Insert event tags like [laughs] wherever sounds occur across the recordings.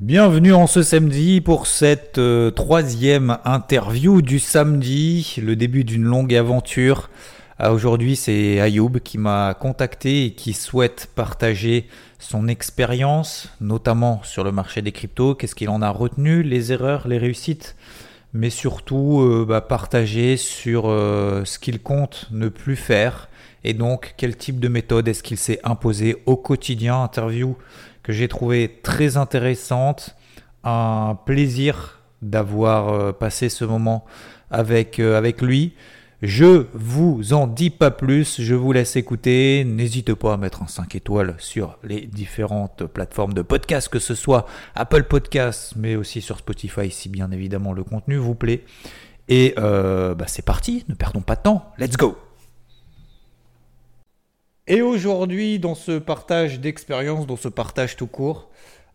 Bienvenue en ce samedi pour cette euh, troisième interview du samedi, le début d'une longue aventure. Euh, Aujourd'hui, c'est Ayoub qui m'a contacté et qui souhaite partager son expérience, notamment sur le marché des cryptos, qu'est-ce qu'il en a retenu, les erreurs, les réussites, mais surtout euh, bah, partager sur euh, ce qu'il compte ne plus faire et donc quel type de méthode est-ce qu'il s'est imposé au quotidien? Interview que j'ai trouvé très intéressante, un plaisir d'avoir euh, passé ce moment avec, euh, avec lui. Je vous en dis pas plus, je vous laisse écouter. N'hésitez pas à mettre un 5 étoiles sur les différentes plateformes de podcast, que ce soit Apple Podcasts, mais aussi sur Spotify, si bien évidemment le contenu vous plaît. Et euh, bah, c'est parti, ne perdons pas de temps, let's go Et aujourd'hui, dans ce partage d'expérience, dans ce partage tout court,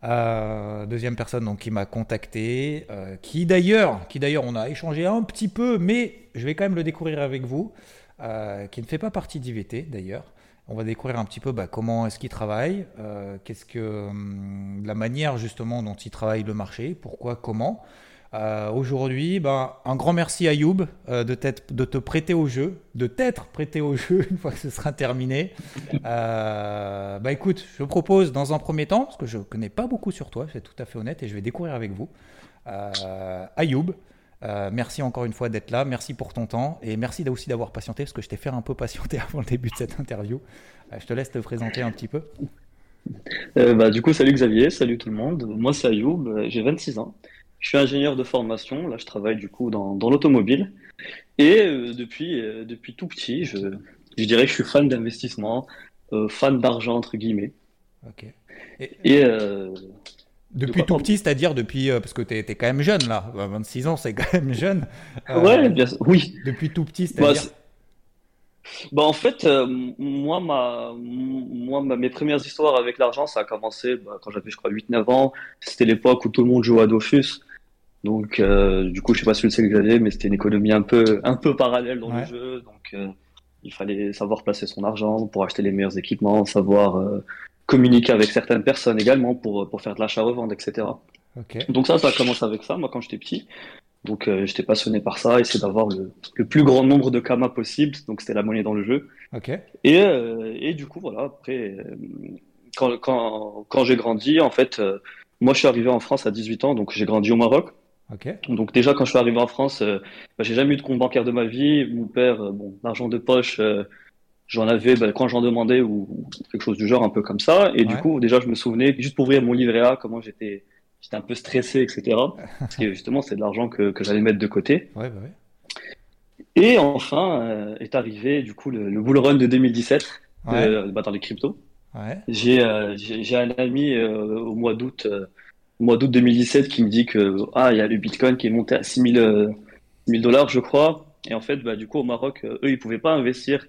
euh, deuxième personne donc, qui m'a contacté, euh, qui d'ailleurs, qui d'ailleurs, on a échangé un petit peu, mais je vais quand même le découvrir avec vous, euh, qui ne fait pas partie d'IVT d'ailleurs. On va découvrir un petit peu bah, comment est-ce qu'il travaille, qu'est-ce que hum, la manière justement dont il travaille le marché, pourquoi, comment. Euh, Aujourd'hui, bah, un grand merci à Youb euh, de, te prêter au jeu, de t'être prêté au jeu [laughs] une fois que ce sera terminé. Euh, bah écoute, je propose dans un premier temps, parce que je ne connais pas beaucoup sur toi, être tout à fait honnête, et je vais découvrir avec vous. Euh, Ayoub, euh, merci encore une fois d'être là, merci pour ton temps, et merci aussi d'avoir patienté, parce que je t'ai fait un peu patienter [laughs] avant le début de cette interview. Je te laisse te présenter un petit peu. Bah, du coup, salut Xavier, salut tout le monde. Moi, c'est Ayoub, j'ai 26 ans. Je suis ingénieur de formation. Là, je travaille du coup dans, dans l'automobile. Et euh, depuis, euh, depuis tout petit, je, je dirais que je suis fan d'investissement, euh, fan d'argent, entre guillemets. Ok. Et Depuis tout petit, c'est-à-dire depuis, parce que tu es, quand même jeune là, Euh, 26 ans c'est quand même jeune. Ouais, bien, oui. Depuis tout petit, Bah, c'est-à-dire. c'est- bah, en fait, euh, moi, ma, moi, ma- mes premières histoires avec l'argent, ça a commencé bah, quand j'avais, je crois, 8-9 ans. C'était l'époque où tout le monde jouait à Dofus. Donc, euh, du coup, je sais pas si tu le sais, Xavier, mais c'était une économie un peu, un peu parallèle dans Ouais. le jeu. Donc, euh, il fallait savoir placer son argent pour acheter les meilleurs équipements, savoir euh, communiquer avec certaines personnes également pour, pour faire de l'achat-revente, etc. Ok. Donc ça, ça a commencé avec ça, moi, quand j'étais petit. Donc, euh, j'étais passionné par ça, essayer d'avoir le, le plus grand nombre de kamas possible. Donc, c'était la monnaie dans le jeu. Ok. Et, euh, et du coup, voilà, après, euh, quand, quand, quand j'ai grandi, en fait, euh, moi, je suis arrivé en France à 18 ans, donc j'ai grandi au Maroc. Ok. Donc déjà, quand je suis arrivé en France, euh, bah, j'ai jamais eu de compte bancaire de ma vie. Mon père, euh, bon, l'argent de poche, euh, j'en avais bah, quand j'en demandais ou, ou quelque chose du genre, un peu comme ça. Et du coup, déjà, je me souvenais, juste pour ouvrir mon livret A, comment j'étais, j'étais un peu stressé, etc. Parce que justement, c'est de l'argent que, que j'allais mettre de côté. Ouais, bah ouais. Et enfin, euh, est arrivé du coup le, le bull run de 2017 Ouais. euh, bah, dans les cryptos. J'ai euh, j'ai un ami euh, au mois d'août mois d'août 2017 qui me dit que ah il y a le Bitcoin qui est monté à 6000 euh, 1000 dollars je crois et en fait bah du coup au Maroc euh, eux ils pouvaient pas investir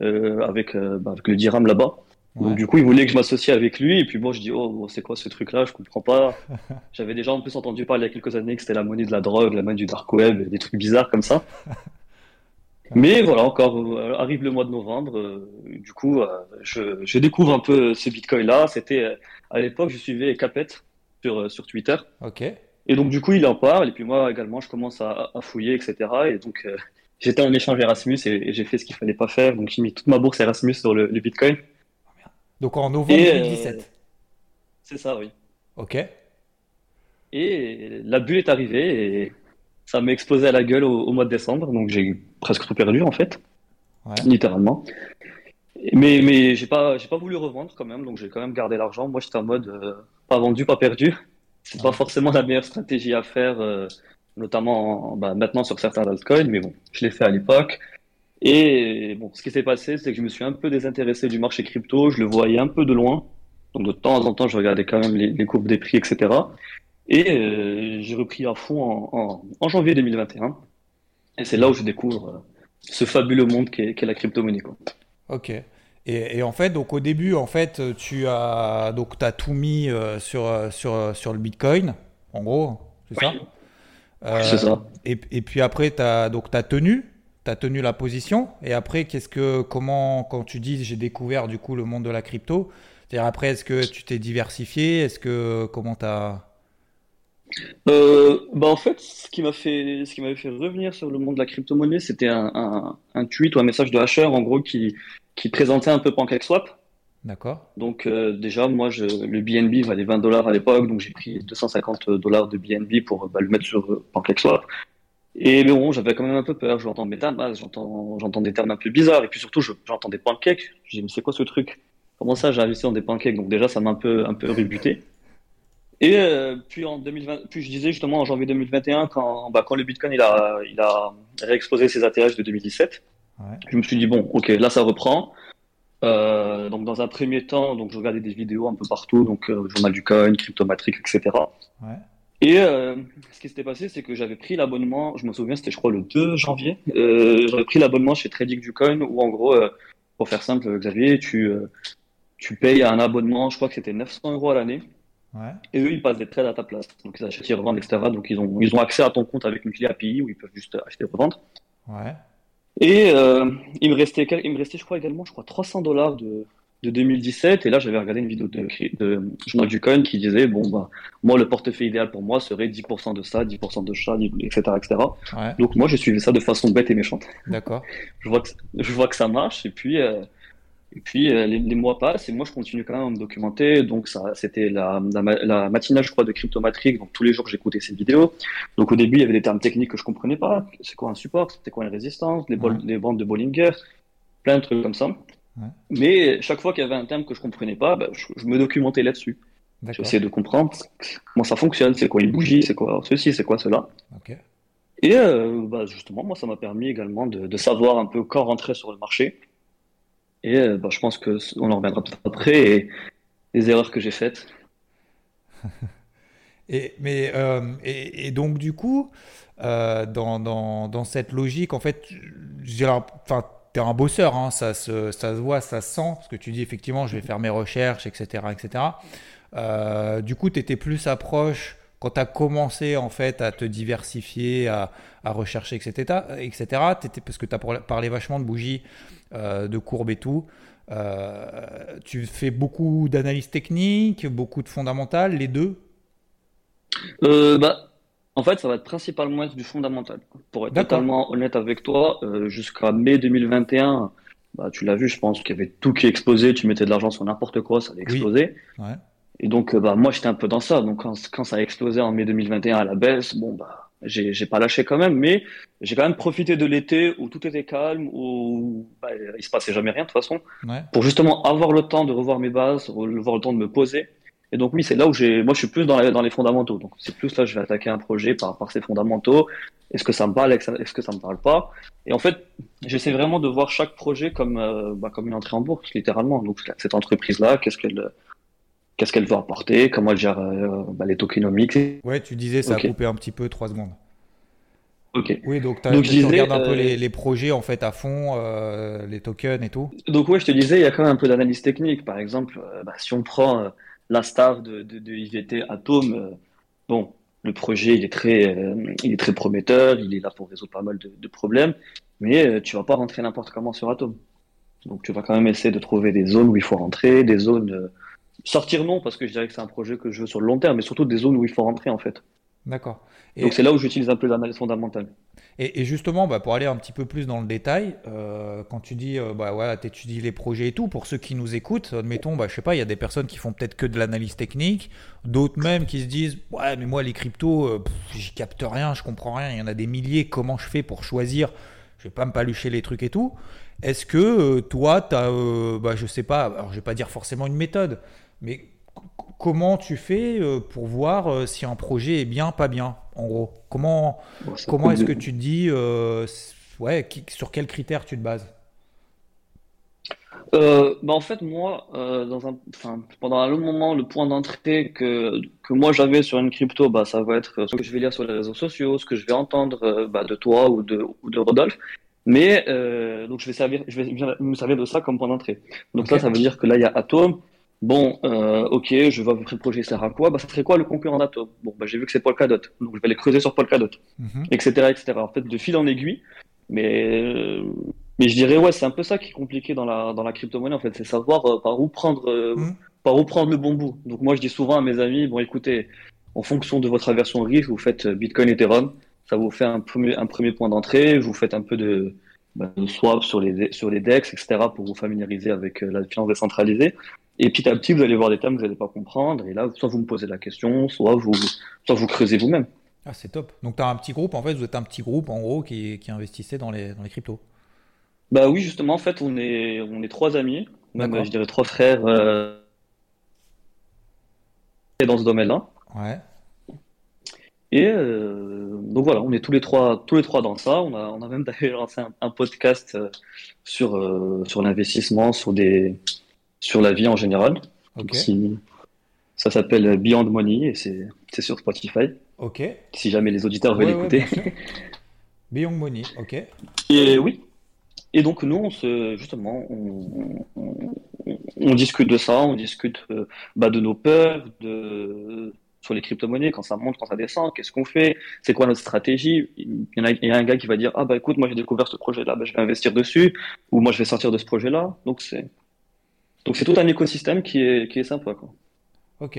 euh, avec bah, avec le dirham là-bas Ouais. donc du coup ils voulaient que je m'associe avec lui et puis bon je dis oh c'est quoi ce truc-là? Je comprends pas [laughs] j'avais déjà en plus entendu parler il y a quelques années que c'était la monnaie de la drogue la monnaie du dark web des trucs bizarres comme ça [laughs] mais voilà, encore euh, arrive le mois de novembre. euh, du coup, euh, je, je découvre un peu ce Bitcoin-là. C'était à l'époque, je suivais Capet sur, sur Twitter. Ok. Et donc, du coup, il en parle. Et puis moi également, je commence à, à fouiller, etc. Et donc, j'étais en échange Erasmus et, et j'ai fait ce qu'il fallait pas faire. Donc, j'ai mis toute ma bourse Erasmus sur le, le Bitcoin. Donc en novembre Et, euh, 2017. C'est ça, oui. Ok. Et la bulle est arrivée et ça m'a explosé à la gueule au, au mois de décembre. Donc, j'ai presque tout perdu, en fait. Ouais. littéralement. Mais, mais j'ai pas, j'ai pas voulu revendre quand même, donc j'ai quand même gardé l'argent. Moi, j'étais en mode euh, pas vendu, pas perdu. C'est pas forcément la meilleure stratégie à faire, euh, notamment en- bah, maintenant sur certains altcoins, mais bon, je l'ai fait à l'époque. Et bon, ce qui s'est passé, c'est que je me suis un peu désintéressé du marché crypto, je le voyais un peu de loin. Donc de temps en temps, je regardais quand même les, courbes des prix, etc. Et euh, j'ai repris à fond en, janvier 2021. Et c'est là où je découvre euh, ce fabuleux monde qu'est la crypto-monnaie. Ok. Et, en fait, donc au début, en fait, tu as donc as tout mis euh, sur, sur, sur le Bitcoin, en gros, c'est ça? C'est ça. Et, et, puis après, tu as, donc, as tenu tu as tenu la position et après qu'est-ce que comment quand tu dis j'ai découvert du coup le monde de la crypto c'est-à-dire après est-ce que tu t'es diversifié est-ce que comment tu as euh, bah en fait ce qui m'a fait ce qui m'avait fait revenir sur le monde de la crypto-monnaie c'était un, un, tweet ou un message de Hasher en gros qui qui présentait un peu PancakeSwap D'accord. Donc euh, déjà, moi, je, le BNB valait 20 dollars à l'époque, donc j'ai pris 250 dollars de BNB pour bah, le mettre sur PancakeSwap. Et bon, j'avais quand même un peu peur. J'entends MetaMask, j'entends, j'entends des termes un peu bizarres. Et puis surtout, j'entends des pancakes. Je dis, mais c'est quoi ce truc? Comment ça, j'ai investi dans des pancakes? Donc déjà, ça m'a un peu, un peu rebuté. Et euh, puis en 2020, puis je disais justement en janvier 2021, quand, bah, quand le Bitcoin il a, il a réexplosé ses ATH de 2017, je me suis dit bon, ok, là ça reprend. Euh, donc dans un premier temps, donc je regardais des vidéos un peu partout, donc euh, journal du coin, Cryptomatrix, etc. Ouais. Et euh, ce qui s'était passé, c'est que j'avais pris l'abonnement, je me souviens, c'était je crois le 2 janvier, euh, j'avais pris l'abonnement chez Trading du Coin, où en gros, euh, pour faire simple, Xavier, tu, tu payes un abonnement, je crois que c'était 900 euros à l'année, ouais. et eux, ils passent des trades à ta place. Donc ils achètent, ils revendent, etc. Donc ils ont, ils ont accès à ton compte avec une clé API où ils peuvent juste acheter et revendre. Ouais. Et il, me restait, il me restait, je crois également, je crois 300 dollars de, de 2017. Et là, j'avais regardé une vidéo de, de Jean Ducon qui disait bon, bah, moi, le portefeuille idéal pour moi serait 10% de ça, 10% de ça, etc. etc. Donc, moi, j'ai suivi ça de façon bête et méchante. D'accord. je, vois que, je vois que ça marche. Et puis, euh, et puis euh, les, mois passent et moi, je continue quand même à me documenter. Donc, ça, c'était la, la, matinale, je crois, de Cryptomatrix. Donc, tous les jours, j'écoutais ces vidéos. Donc, au début, il y avait des termes techniques que je comprenais pas. C'est quoi un support? C'est quoi une résistance? Les, les bandes de Bollinger? Plein de trucs comme ça. Mais chaque fois qu'il y avait un terme que je comprenais pas, bah, je, me documentais là-dessus. J'essayais de comprendre comment ça fonctionne, c'est quoi une bougie, c'est quoi ceci, c'est quoi cela. Et euh, bah, justement, moi, ça m'a permis également de, savoir un peu quand rentrer sur le marché. Et euh, bah, je pense qu'on en reviendra peut-être après et les erreurs que j'ai faites. [laughs] et, mais, euh, et, donc, du coup, dans, dans, dans, cette logique, en fait, enfin, un bosseur, hein, ça, se, ça se voit, ça se sent, parce que tu dis effectivement, je vais faire mes recherches, etc. etc. Euh, du coup, tu étais plus approche quand tu as commencé en fait à te diversifier, à, rechercher, etc. etc. Étais, parce que tu as parlé vachement de bougies, euh, de courbes et tout. Euh, tu fais beaucoup d'analyse technique, beaucoup de fondamentales, les deux? Bah, en fait, ça va être principalement être du fondamental. Pour être totalement honnête avec toi, euh, jusqu'à mai 2021, bah, tu l'as vu, je pense qu'il y avait tout qui explosait. Tu mettais de l'argent sur n'importe quoi, ça allait exploser. Et donc, euh, bah, moi, j'étais un peu dans ça. Donc, quand, ça a explosé en mai 2021 à la baisse, bon, bah, j'ai pas lâché quand même, mais j'ai quand même profité de l'été où tout était calme, où bah, il se passait jamais rien de toute façon, pour justement avoir le temps de revoir mes bases, avoir le temps de me poser et donc oui, c'est là où j'ai, moi je suis plus dans, dans les fondamentaux. Donc c'est plus là je vais attaquer un projet par, par ses fondamentaux. Est-ce que ça me parle, est-ce que ça me parle pas? Et en fait, j'essaie vraiment de voir chaque projet comme euh, bah, comme une entrée en bourse, littéralement. Donc cette entreprise là, qu'est-ce qu'elle qu'est-ce qu'elle veut apporter, comment elle gère euh, bah, les tokenomics. Ouais, tu disais ça a coupé un petit peu trois secondes. Ok. Oui, donc, tu regardes un peu euh, les, les, projets en fait à fond, les tokens et tout. Donc ouais, je te disais, il y a quand même un peu d'analyse technique. Par exemple, bah, si on prend la staff de, de, IVT Atom, euh, bon, le projet il est très, euh, il est très prometteur, il est là pour résoudre pas mal de, problèmes, mais euh, tu vas pas rentrer n'importe comment sur Atom. Donc tu vas quand même essayer de trouver des zones où il faut rentrer, des zones sortir non parce que je dirais que c'est un projet que je veux sur le long terme, mais surtout des zones où il faut rentrer en fait. D'accord. Donc c'est là où j'utilise un peu l'analyse fondamentale. Et, justement, bah, pour aller un petit peu plus dans le détail, euh, quand tu dis, euh, bah, voilà, tu étudies les projets et tout, pour ceux qui nous écoutent, admettons, bah, je sais pas, il y a des personnes qui font peut-être que de l'analyse technique, d'autres même qui se disent, ouais, mais moi, les cryptos, euh, j'y capte rien, je comprends rien, il y en a des milliers, comment je fais pour choisir Je vais pas me palucher les trucs et tout. Est-ce que toi, tu as, bah, je sais pas, alors je vais pas dire forcément une méthode, mais comment tu fais euh, pour voir euh, si un projet est bien, pas bien, en gros? Comment, comment est-ce que tu te dis, euh, ouais, sur quels critères tu te bases? Euh, bah en fait, moi, euh, dans un, enfin, pendant un long moment, le point d'entrée que, que moi j'avais sur une crypto, bah, ça va être ce que je vais lire sur les réseaux sociaux, ce que je vais entendre bah, de toi ou de, ou de Rodolphe. Mais donc je vais servir, je vais me servir de ça comme point d'entrée. Donc ça, ça veut dire que là, il y a Atom. Bon, euh, ok, je vois votre projet sert à quoi? Bah, ça serait quoi le concurrent d'Atom? Bon, bah, j'ai vu que c'est Polkadot, donc je vais aller creuser sur Polkadot, etc., mhm. etc. En fait, de fil en aiguille. Mais mais je dirais, ouais, c'est un peu ça qui est compliqué dans la, dans la crypto-monnaie, en fait. C'est savoir euh, par, où prendre, euh, mm. par où prendre le bon bout. Donc, moi, je dis souvent à mes amis, bon, écoutez, en fonction de votre aversion au risque, vous faites euh, Bitcoin, Ethereum. Ça vous fait un premier, un premier point d'entrée. Vous faites un peu de, bah, de swap sur les, sur les DEX, etc., pour vous familiariser avec la finance décentralisée. Et petit à petit, vous allez voir des thèmes que vous n'allez pas comprendre. Et là, soit vous me posez la question, soit vous, soit vous creusez vous-même. Ah, c'est top. Donc, tu as un petit groupe, en fait, vous êtes un petit groupe, en gros, qui, qui investissait dans les, dans les cryptos. Bah oui, justement, en fait, on est, on est trois amis, même je dirais trois frères euh, dans ce domaine-là. Ouais. Et euh, donc voilà, on est tous les trois, tous les trois dans ça. On a, on a même d'ailleurs lancé un, podcast euh, sur, euh, sur l'investissement, sur des, sur la vie en général. ça s'appelle Beyond Money et c'est, sur Spotify. Ok. Si jamais les auditeurs veulent écouter. Beyond Money, ok. Et oui, et donc nous, on se, justement, on, discute de ça, on discute euh, bah, de nos peurs, de sur les crypto-monnaies, quand ça monte, quand ça descend, qu'est-ce qu'on fait, c'est quoi notre stratégie. Il y, en a, il y a un gars qui va dire ah bah écoute, moi j'ai découvert ce projet-là, bah, je vais investir dessus, ou moi je vais sortir de ce projet-là. Donc c'est donc c'est tout un écosystème qui est qui est sympa quoi. Ok.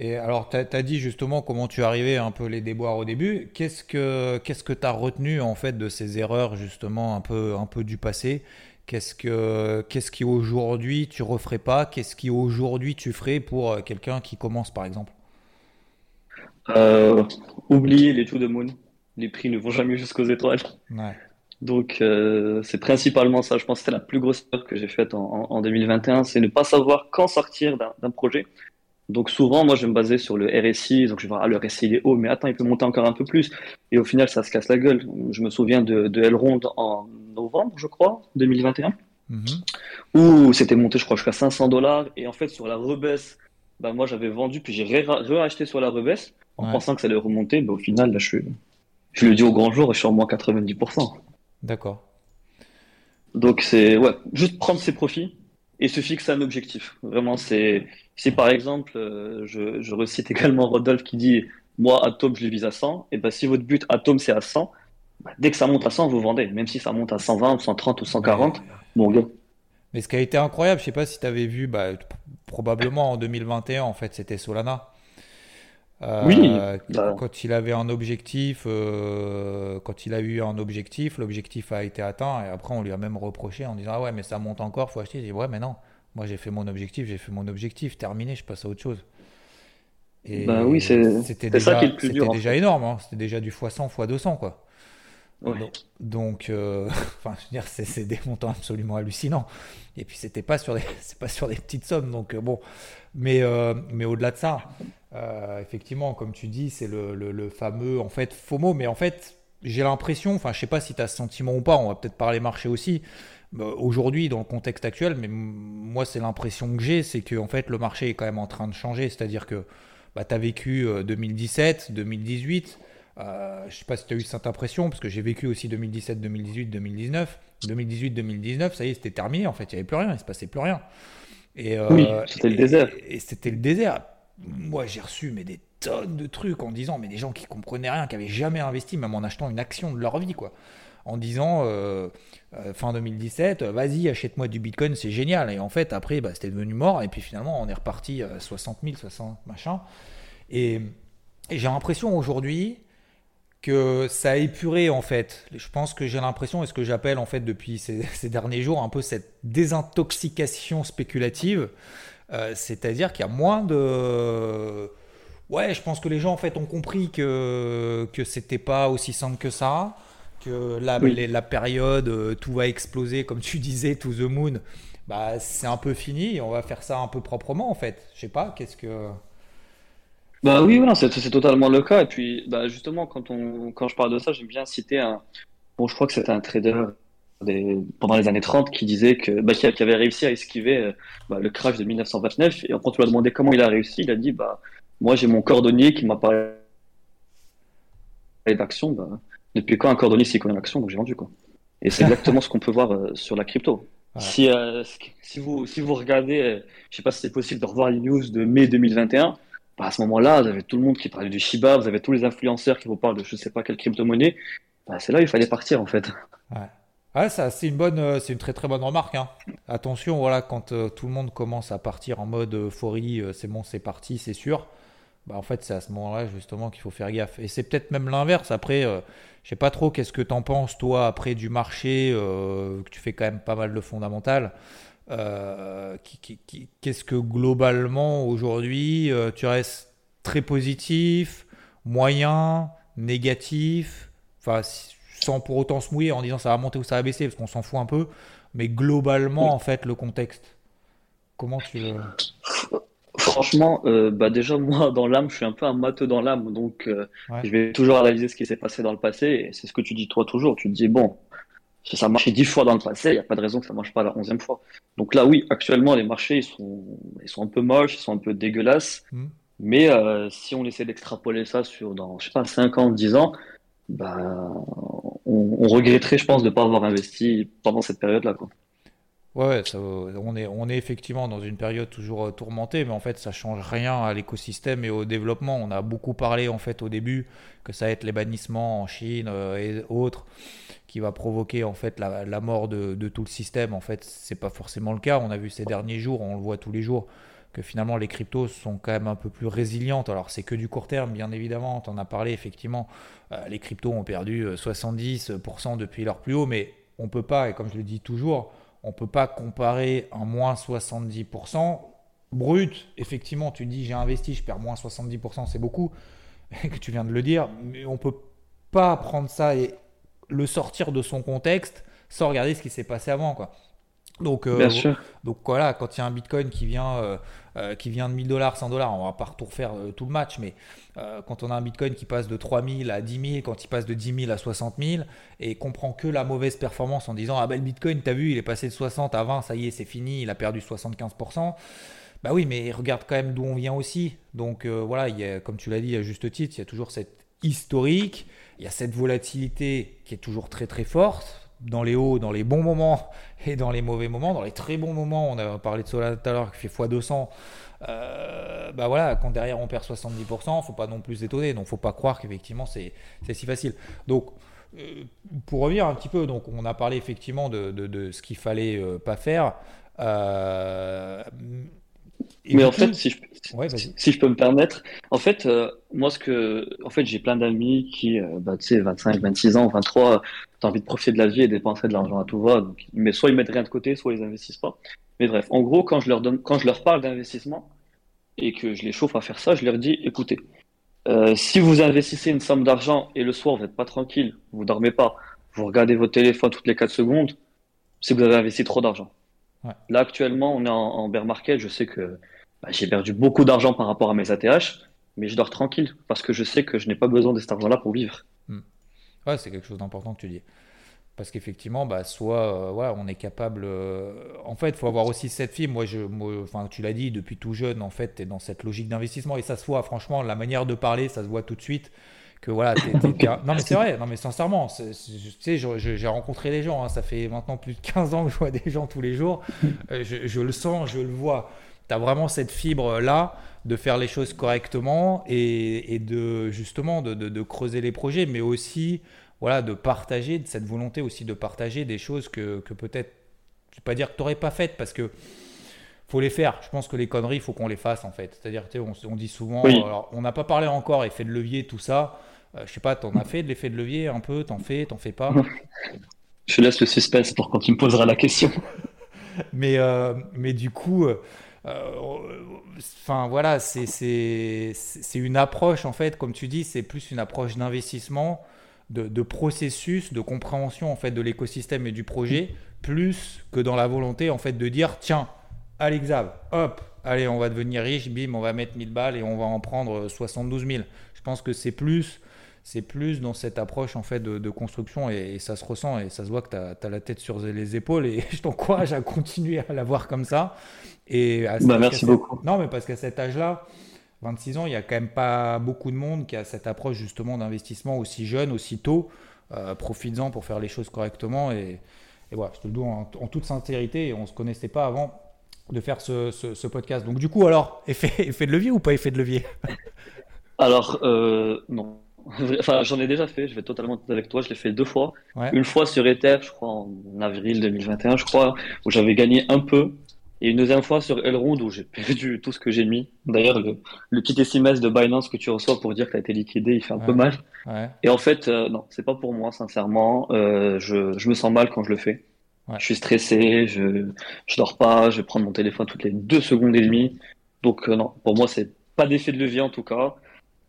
Et alors, tu as, dit justement comment tu arrivais un peu les déboires au début. Qu'est-ce que tu as retenu en fait de ces erreurs justement un peu un peu du passé? Qu'est-ce que qu'est-ce qui aujourd'hui tu referais pas? Qu'est-ce qui aujourd'hui tu ferais pour euh, quelqu'un qui commence par exemple? Euh, Oubliez les tout de moon. Les prix ne vont jamais jusqu'aux étoiles. Ouais. Donc euh, c'est principalement ça. Je pense que c'est la plus grosse erreur que j'ai faite en, en 2021, c'est ne pas savoir quand sortir d'un projet. Donc souvent, moi, je vais me baser sur le RSI. Donc je vais voir, ah, le RSI il est haut, mais attends, il peut monter encore un peu plus. Et au final, ça se casse la gueule. Je me souviens de, de Elrond en novembre, je crois, 2021, mhm. où c'était monté, je crois, jusqu'à 500 dollars. Et en fait, sur la rebaisse, bah, moi, j'avais vendu, puis j'ai réacheté sur la rebaisse en pensant que ça allait remonter. Mais au final, là, je, je le dis au grand jour je suis en moins 90%. D'accord. Donc c'est ouais, juste prendre ses profits et se fixer un objectif. Vraiment, c'est si par exemple, euh, je, je, recite [laughs] également Rodolphe qui dit moi Atom je le vise à 100, et ben si votre but Atom c'est à 100, bah, dès que ça monte à 100 vous vendez, même si ça monte à 120 130 ou 140, bon gars. Mais ce qui a été incroyable, je sais pas si tu avais vu, bah, probablement en 2021 en fait, c'était Solana. Euh, oui. Bah. Quand il avait un objectif, euh, quand il a eu un objectif, l'objectif a été atteint et après on lui a même reproché en disant ah ouais mais ça monte encore, faut acheter. Il dit ouais mais non, moi j'ai fait mon objectif, j'ai fait mon objectif, terminé, je passe à autre chose. Et bah oui c'était déjà, ça qui est le plus dur. C'était déjà énorme, hein. c'était déjà du x100, x200 quoi. Donc, euh, [laughs] enfin, je veux dire, c'est des montants absolument hallucinants. Et puis, c'était pas sur des, [laughs] c'est pas sur des petites sommes. Donc, bon, mais, mais au-delà de ça, euh, effectivement, comme tu dis, c'est le, fameux en fait FOMO, mais en fait, j'ai l'impression, enfin, je sais pas si tu as ce sentiment ou pas, on va peut-être parler marché aussi. Aujourd'hui, dans le contexte actuel, mais moi, c'est l'impression que j'ai, c'est que en fait, le marché est quand même en train de changer. C'est-à-dire que bah, tu as vécu 2017, 2018. Euh, je sais pas si tu as eu cette impression, parce que j'ai vécu aussi 2017, 2018, 2019. 2018, 2019, ça y est, c'était terminé. En fait, il n'y avait plus rien, il se passait plus rien. Et, euh, oui, c'était le désert. et c'était le désert moi j'ai reçu mais des tonnes de trucs en disant mais des gens qui comprenaient rien, qui avaient jamais investi, même en achetant une action de leur vie quoi, en disant euh, euh, fin 2017, euh, vas-y achète-moi du Bitcoin, c'est génial. Et en fait après bah, c'était devenu mort et puis finalement on est reparti à 60 000, 60 machin. Et, j'ai l'impression aujourd'hui que ça a épuré en fait. Je pense que j'ai l'impression, et ce que j'appelle en fait depuis ces, [laughs] ces, derniers jours, un peu cette désintoxication spéculative. Euh, c'est-à-dire qu'il y a moins de. Ouais, je pense que les gens en fait ont compris que que c'était pas aussi simple que ça, que la, la période euh, tout va exploser comme tu disais, to the moon, bah c'est un peu fini. On va faire ça un peu proprement en fait. Je sais pas, qu'est-ce que. Bah oui, voilà, c'est totalement le cas. Et puis, bah justement, quand on quand je parle de ça, j'aime bien citer un bon, je crois que c'était un trader pendant les années 30 qui disait que bah, qui, avait réussi à esquiver euh, bah, le crash de 1929 et quand on lui a demandé comment il a réussi. Il a dit bah moi j'ai mon cordonnier qui m'a parlé d'action bah, depuis quand un cordonnier s'y connaît l'action donc j'ai vendu quoi. Et c'est exactement ce qu'on peut voir euh, sur la crypto. Si, euh, si vous si vous regardez je sais pas si c'est possible de revoir les news de mai 2021 bah, à ce moment-là vous avez tout le monde qui parlait du Shiba vous avez tous les influenceurs qui vous parlent de je sais pas quelle crypto-monnaie. Bah, c'est là où il fallait partir en fait. Ouais. Ah, ça, c'est une bonne, euh, très très bonne remarque. Hein. Attention, voilà, quand euh, tout le monde commence à partir en mode euphorie, euh, c'est bon, c'est parti, c'est sûr. Bah, en fait, c'est à ce moment-là justement qu'il faut faire gaffe. Et c'est peut-être même l'inverse. Après, je sais pas trop qu'est-ce que tu en penses toi après du marché, que tu fais quand même pas mal de fondamental. qu'est-ce que globalement aujourd'hui, tu restes très positif, moyen, négatif. Enfin, sans pour autant se mouiller en disant ça va monter ou ça va baisser, parce qu'on s'en fout un peu. Mais globalement, en fait, le contexte, comment tu le... Franchement, euh, bah déjà, moi, [laughs] dans l'âme, je suis un peu un matheux dans l'âme. Donc, euh, je vais toujours analyser ce qui s'est passé dans le passé. Et c'est ce que tu dis toi toujours. Tu te dis, bon, si ça a marché dix fois dans le passé, il n'y a pas de raison que ça ne marche pas la onzième fois. Donc là, oui, actuellement, les marchés, ils sont, ils sont un peu moches, ils sont un peu dégueulasses. Hmm. Mais euh, si on essaie d'extrapoler ça sur, dans, je sais pas, 5 ans, 10 ans, bah, on, regretterait, je pense, de ne pas avoir investi pendant cette période-là. Ouais, on, est, on est effectivement dans une période toujours euh, tourmentée, mais en fait, ça change rien à l'écosystème et au développement. On a beaucoup parlé en fait au début que ça va être les bannissements en Chine euh, et autres qui va provoquer en fait la, mort de, de, tout le système. En fait, c'est pas forcément le cas. On a vu ces derniers jours, on le voit tous les jours, que finalement les cryptos sont quand même un peu plus résilientes. Alors c'est que du court terme, bien évidemment, tu en as parlé, effectivement, euh, les cryptos ont perdu 70% euh, depuis leur plus haut, mais on peut pas, et comme je le dis toujours, on peut pas comparer un moins 70% brut. Effectivement, tu dis j'ai investi, je perds moins 70%, c'est beaucoup, [laughs] que tu viens de le dire, mais on peut pas prendre ça et le sortir de son contexte sans regarder ce qui s'est passé avant. Donc, euh, donc voilà, quand il y a un Bitcoin qui vient, euh, euh, qui vient de 1000 dollars, 100 dollars, on va pas tout refaire tout le match, mais quand on a un Bitcoin qui passe de 3000 à 10 000, quand il passe de 10 000 à 60 000, et qu'on prend que la mauvaise performance en disant Ah ben le Bitcoin, t'as vu, il est passé de 60 à 20, ça y est, c'est fini, il a perdu 75%. Bah oui, mais regarde quand même d'où on vient aussi. Donc voilà, il y a, comme tu l'as dit à juste titre, il y a toujours cette historique, il y a cette volatilité qui est toujours très très forte dans les hauts, dans les bons moments [laughs] et dans les mauvais moments. Dans les très bons moments, on a parlé de cela tout à l'heure qui fait x200. Euh, bah voilà, quand derrière on perd 70%, faut pas non plus étonner. Donc faut pas croire qu'effectivement c'est si facile. Donc euh, pour revenir un petit peu, donc on a parlé effectivement de, de, ce qu'il fallait euh, pas faire. Euh, mais en fait, si je, si je peux me permettre, en fait, euh, moi, ce que, en fait, j'ai plein d'amis qui, euh, bah, tu sais, 25, 26 ans, 23, t'as envie de profiter de la vie et dépenser de l'argent à tout va. Donc, mais soit ils mettent rien de côté, soit ils investissent pas. Mais bref, en gros, quand je leur donne, quand je leur parle d'investissement et que je les chauffe à faire ça, je leur dis, écoutez, euh, si vous investissez une somme d'argent et le soir vous n'êtes pas tranquille, vous dormez pas, vous regardez votre téléphone toutes les 4 secondes, c'est que vous avez investi trop d'argent. Là, actuellement, on est en, en, bear market. Je sais que bah, j'ai perdu beaucoup d'argent par rapport à mes ATH, mais je dors tranquille parce que je sais que je n'ai pas besoin de cet argent-là pour vivre. Hmm. Ouais, c'est quelque chose d'important que tu dis. Parce qu'effectivement, bah, soit euh, on est capable. Euh, en fait, il faut avoir aussi cette fille. Moi, je, enfin, tu l'as dit, depuis tout jeune, en fait, tu es dans cette logique d'investissement. Et ça se voit, franchement, la manière de parler, ça se voit tout de suite que voilà, [laughs] non mais c'est vrai, non mais sincèrement, tu sais, j'ai rencontré des gens, hein. ça fait maintenant plus de 15 ans que je vois des gens tous les jours, euh, je, le sens, je le vois, tu as vraiment cette fibre là de faire les choses correctement et, de justement de, creuser les projets, mais aussi voilà de partager, de cette volonté aussi de partager des choses que, peut-être, je vais pas dire que tu n'aurais pas faites parce que faut les faire. Je pense que les conneries, il faut qu'on les fasse en fait. C'est-à-dire, on, on dit souvent, alors, on n'a pas parlé encore effet de levier, tout ça. Euh, je sais pas, t'en as fait de l'effet de levier un peu, t'en fais, t'en fais pas? [laughs] Je laisse le suspense pour quand tu me poseras la question. [laughs] mais, euh, mais du coup, euh, enfin voilà, c'est une approche en fait, comme tu dis, c'est plus une approche d'investissement, de, processus, de compréhension en fait de l'écosystème et du projet, plus que dans la volonté en fait de dire tiens, allez Xav, hop, allez, on va devenir riche, bim, on va mettre 1000 balles et on va en prendre 72 000. Je pense que c'est plus c'est plus dans cette approche en fait de, construction et, ça se ressent et ça se voit que tu as, la tête sur les épaules et [laughs] je t'encourage à continuer à l'avoir comme ça. Et bah, merci beaucoup. Non, mais parce qu'à cet âge-là, 26 ans, il n'y a quand même pas beaucoup de monde qui a cette approche justement d'investissement aussi jeune, aussi tôt. Euh, Profites-en pour faire les choses correctement et, voilà, je te le dis en, toute sincérité on ne se connaissait pas avant de faire ce, podcast. Donc du coup, alors, effet, [laughs] effet de levier ou pas effet de levier? Alors, euh, non. Enfin, j'en ai déjà fait, je vais totalement avec toi, je l'ai fait deux fois. Une fois sur Ether, je crois en avril 2021, je crois, où j'avais gagné un peu. Et une deuxième fois sur Elrond où j'ai perdu [laughs] tout ce que j'ai mis. D'ailleurs, le, petit SMS de Binance que tu reçois pour dire que tu as été liquidé, il fait un peu mal. Et en fait, euh, non, c'est pas pour moi, sincèrement. Euh, je, je, me sens mal quand je le fais. Je suis stressé, je, je dors pas, je vais prendre mon téléphone toutes les deux secondes et demie. Donc, euh, non, pour moi, c'est pas d'effet de levier en tout cas.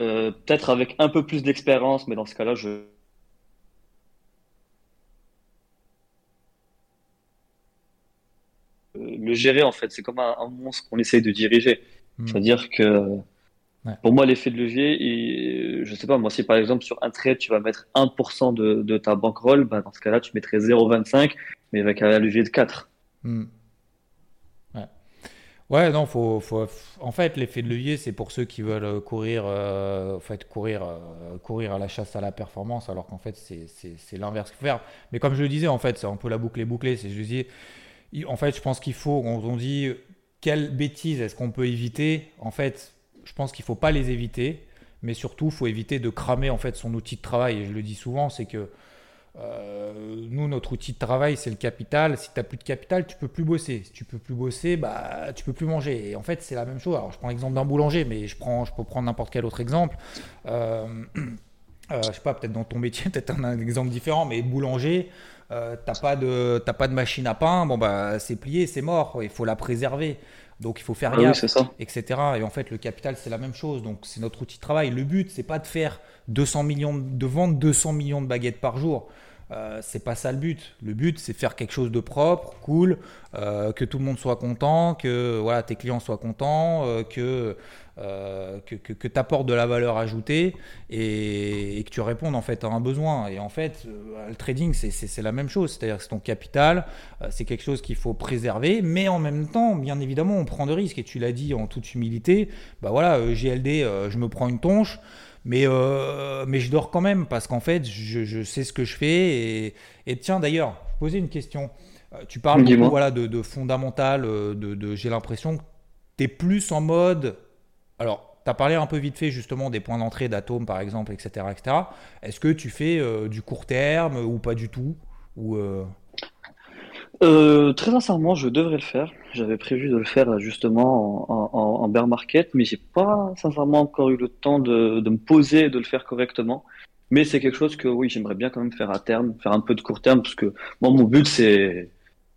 Euh, peut-être avec un peu plus d'expérience, mais dans ce cas-là, je. Euh, le gérer, en fait, c'est comme un, monstre qu'on essaye de diriger. Hmm. C'est-à-dire que pour moi, l'effet de levier, et, je sais pas, moi, si par exemple sur un trade, tu vas mettre 1% de, de ta bankroll, bah, dans ce cas-là, tu mettrais 0,25, mais avec un levier de 4. Ouais, non, faut, faut, en fait, l'effet de levier, c'est pour ceux qui veulent courir, euh, en fait, courir, euh, courir à la chasse à la performance, alors qu'en fait, c'est l'inverse qu'il faut faire. Mais comme je le disais, en fait, c'est un peu la boucle est bouclée. C'est, je en fait, je pense qu'il faut, on dit quelles bêtises est-ce qu'on peut éviter, en fait, je pense qu'il faut pas les éviter, mais surtout, il faut éviter de cramer en fait son outil de travail. Et je le dis souvent, c'est que euh, nous, notre outil de travail, c'est le capital. Si tu n'as plus de capital, tu peux plus bosser. Si tu peux plus bosser, bah, tu peux plus manger. Et en fait, c'est la même chose. Alors, je prends l'exemple d'un boulanger, mais je, prends, je peux prendre n'importe quel autre exemple. Euh, [clears throat] euh, je sais pas, peut-être dans ton métier, [laughs] peut-être un, exemple différent, mais boulanger, euh, t'as pas de pas de machine à pain, bon bah c'est plié, c'est mort. Il faut la préserver. Donc il faut faire ah gaffe, etc. Et en fait, le capital, c'est la même chose. Donc c'est notre outil de travail. Le but, c'est pas de faire 200 millions de vendre 200 millions de baguettes par jour. Euh, c'est pas ça le but. Le but, c'est faire quelque chose de propre, cool, euh, que tout le monde soit content, que voilà, tes clients soient contents, euh, que, que, que, tu apportes de la valeur ajoutée et, que tu répondes en fait à un besoin. Et en fait, le trading, c'est la même chose. C'est-à-dire que c'est ton capital, c'est quelque chose qu'il faut préserver, mais en même temps, bien évidemment, on prend de risques. Et tu l'as dit en toute humilité, bah voilà, GLD, je me prends une tonche. Mais, euh, mais je dors quand même parce qu'en fait, je, je, sais ce que je fais. Et, et tiens, d'ailleurs, poser une question. Euh, tu parles beaucoup voilà, de, de fondamental, euh, de, de j'ai l'impression que tu es plus en mode. Alors, tu as parlé un peu vite fait justement des points d'entrée d'atomes par exemple, etc. etc. Est-ce que tu fais du court terme ou pas du tout ou, euh, très sincèrement, je devrais le faire. J'avais prévu de le faire justement en, en, bear market, mais j'ai pas sincèrement encore eu le temps de, de me poser et de le faire correctement. Mais c'est quelque chose que oui, j'aimerais bien quand même faire à terme, faire un peu de court terme, parce que moi, mon but c'est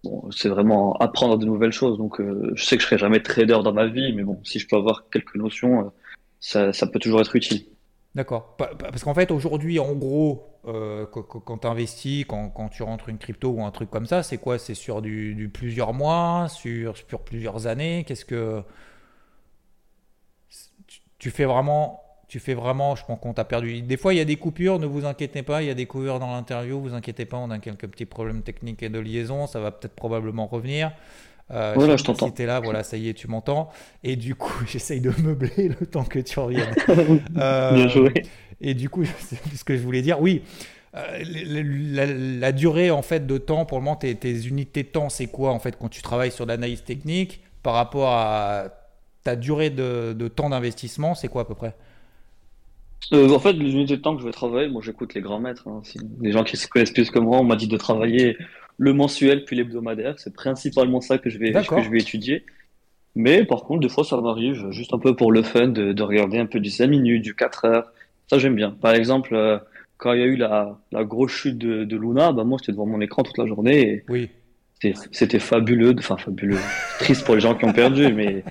bon, c'est vraiment apprendre de nouvelles choses. Donc, euh, je sais que je serai jamais trader dans ma vie, mais bon, si je peux avoir quelques notions, euh, ça, ça peut toujours être utile. D'accord. Parce qu'en fait, aujourd'hui, en gros, euh, quand tu investis, quand, tu rentres une crypto ou un truc comme ça, c'est quoi? C'est sur du, plusieurs mois, sur, sur plusieurs années? Qu'est-ce que. Tu, fais vraiment. Tu fais vraiment, je pense qu'on t'a perdu. Des fois, il y a des coupures, ne vous inquiétez pas, il y a des coupures dans l'interview, vous inquiétez pas, on a quelques petits problèmes techniques et de liaison, ça va peut-être probablement revenir. Euh, voilà, je t'entends. Si là, voilà, ça y est, tu m'entends. Et du coup, [laughs] j'essaye de meubler le temps que tu reviennes. [laughs] euh, Bien joué. Et du coup, [laughs] c'est ce que je voulais dire. Oui, euh, la, durée en fait de temps, pour le moment, tes, tes unités de temps, c'est quoi en fait quand tu travailles sur l'analyse technique par rapport à ta durée de, de temps d'investissement, c'est quoi à peu près? Euh, en fait, les unités de temps que je vais travailler, moi j'écoute les grands maîtres. Hein. les gens qui se connaissent plus que moi, on m'a dit de travailler le mensuel puis l'hebdomadaire. C'est principalement ça que je vais, que je vais étudier. Mais par contre, des fois, ça m'arrive juste un peu pour le fun de, de, regarder un peu du 5 minutes, du 4 heures. Ça, j'aime bien. Par exemple, euh, quand il y a eu la, la grosse chute de, de Luna, bah, moi, j'étais devant mon écran toute la journée. Et oui. C'était fabuleux, enfin fabuleux, [laughs] triste pour les gens qui ont perdu, mais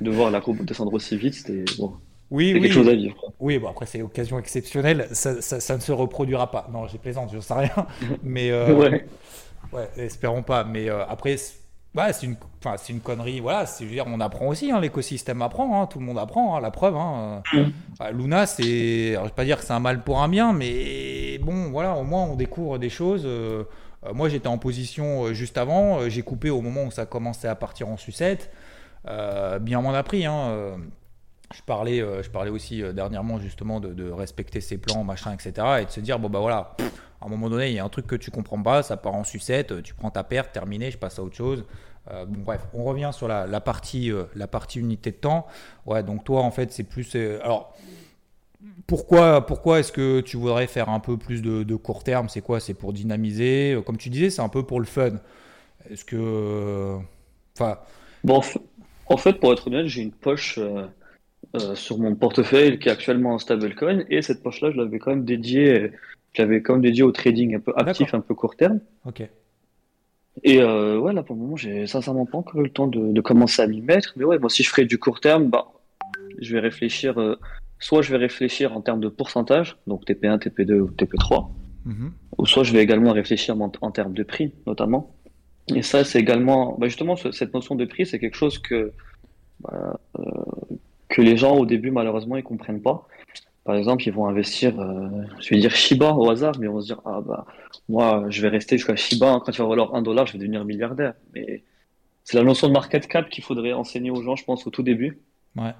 de voir la courbe descendre aussi vite, c'était bon, oui, oui. quelque chose à vivre. Oui, bon, après, c'est occasion exceptionnelle. Ça, ça, ça, ne se reproduira pas. Non, j'ai plaisante, je ne sais rien. [laughs] Mais, euh, ouais. Ouais, espérons pas. Mais euh, après, c'est une, enfin, c'est une connerie. Voilà, c'est, je veux dire, on apprend aussi, hein, l'écosystème apprend, hein, tout le monde apprend, hein, la preuve. Hein. Mm. Bah, Luna, c'est, alors, je vais pas dire que c'est un mal pour un bien, mais bon, voilà, au moins on découvre des choses. euh, euh, moi, j'étais en position euh, juste avant, euh, j'ai coupé au moment où ça commençait à partir en sucette. Euh, bien m'en a pris. Hein. Je parlais, euh, je parlais aussi euh, dernièrement justement de, respecter ses plans, machin, etc. Et de se dire, bon bah voilà, à un moment donné, il y a un truc que tu comprends pas, ça part en sucette, euh, tu prends ta perte, terminé, je passe à autre chose. Bon bref, on revient sur la, partie, la partie unité de temps. Ouais, donc toi en fait c'est plus... alors pourquoi, pourquoi est-ce que tu voudrais faire un peu plus de, de court terme? C'est quoi? C'est pour dynamiser? Comme tu disais, c'est un peu pour le fun. Est-ce que... Enfin, Bon, en fait, pour être honnête, j'ai une poche euh, sur mon portefeuille qui est actuellement en stablecoin et cette poche-là, je l'avais quand même dédiée, je l'avais quand même dédiée au trading un peu actif, un peu court terme. ok. Et euh, ouais, là pour le moment, j'ai sincèrement pas encore eu le temps de, de commencer à m'y mettre. Mais ouais, moi, si je ferais du court terme, bah, je vais réfléchir. euh, soit je vais réfléchir en termes de pourcentage, donc TP1, TP2 ou TP3, Mhm. ou soit je vais également réfléchir en, en termes de prix, notamment. Et ça, c'est également, bah, justement, ce- cette notion de prix, c'est quelque chose que bah, euh, que les gens au début, malheureusement, ils comprennent pas. Par exemple, ils vont investir, euh, je vais dire Shiba au hasard, mais ils vont se dire, ah bah, moi, je vais rester jusqu'à Shiba, quand il va valoir un dollar, je vais devenir milliardaire. Mais c'est la notion de market cap qu'il faudrait enseigner aux gens, je pense, au tout début. Ouais.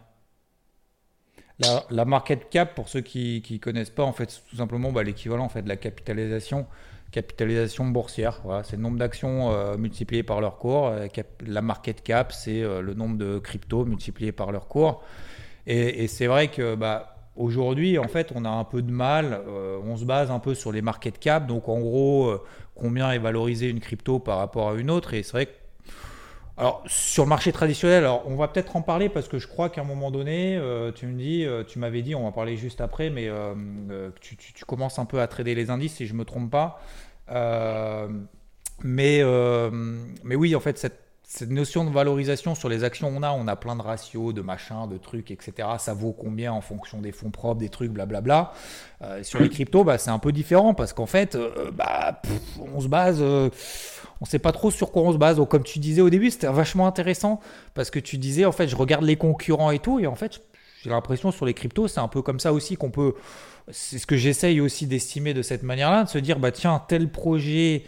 La, la market cap, pour ceux qui ne connaissent pas, en fait, c'est tout simplement bah, l'équivalent en fait, de la capitalisation, capitalisation boursière. C'est le nombre d'actions euh, multiplié par leur cours. Euh, La market cap, c'est euh, le nombre de cryptos multiplié par leur cours. Et, c'est vrai que bah, aujourd'hui, en fait, on a un peu de mal. euh, on se base un peu sur les market cap. Donc, en gros, combien est valorisée une crypto par rapport à une autre? Et c'est vrai que alors, sur le marché traditionnel, on va peut-être en parler parce que je crois qu'à un moment donné, euh, tu me dis, euh, tu m'avais dit, on va parler juste après, mais euh, tu, commences un peu à trader les indices si je me trompe pas. Mais, mais oui, en fait, cette, cette notion de valorisation sur les actions, on a, on a plein de ratios, de machins, de trucs, etc. Ça vaut combien en fonction des fonds propres, des trucs, blablabla. Euh, sur les cryptos, bah, c'est un peu différent parce qu'en fait, euh, bah, on se base. euh, on sait pas trop sur quoi on se base. Comme tu disais au début, c'était vachement intéressant parce que tu disais, en fait, je regarde les concurrents et tout, et en fait, j'ai l'impression sur les cryptos, c'est un peu comme ça aussi qu'on peut. C'est ce que j'essaye aussi d'estimer de cette manière-là, de se dire, bah tiens, tel projet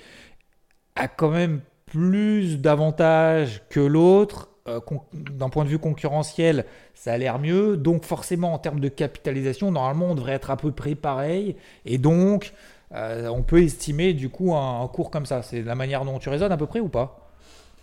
a quand même plus d'avantages que l'autre. euh, D'un point de vue concurrentiel, ça a l'air mieux. Donc, forcément, en termes de capitalisation, normalement, on devrait être à peu près pareil. Et donc, euh, on peut estimer du coup un, cours comme ça. C'est la manière dont tu raisonnes à peu près ou pas?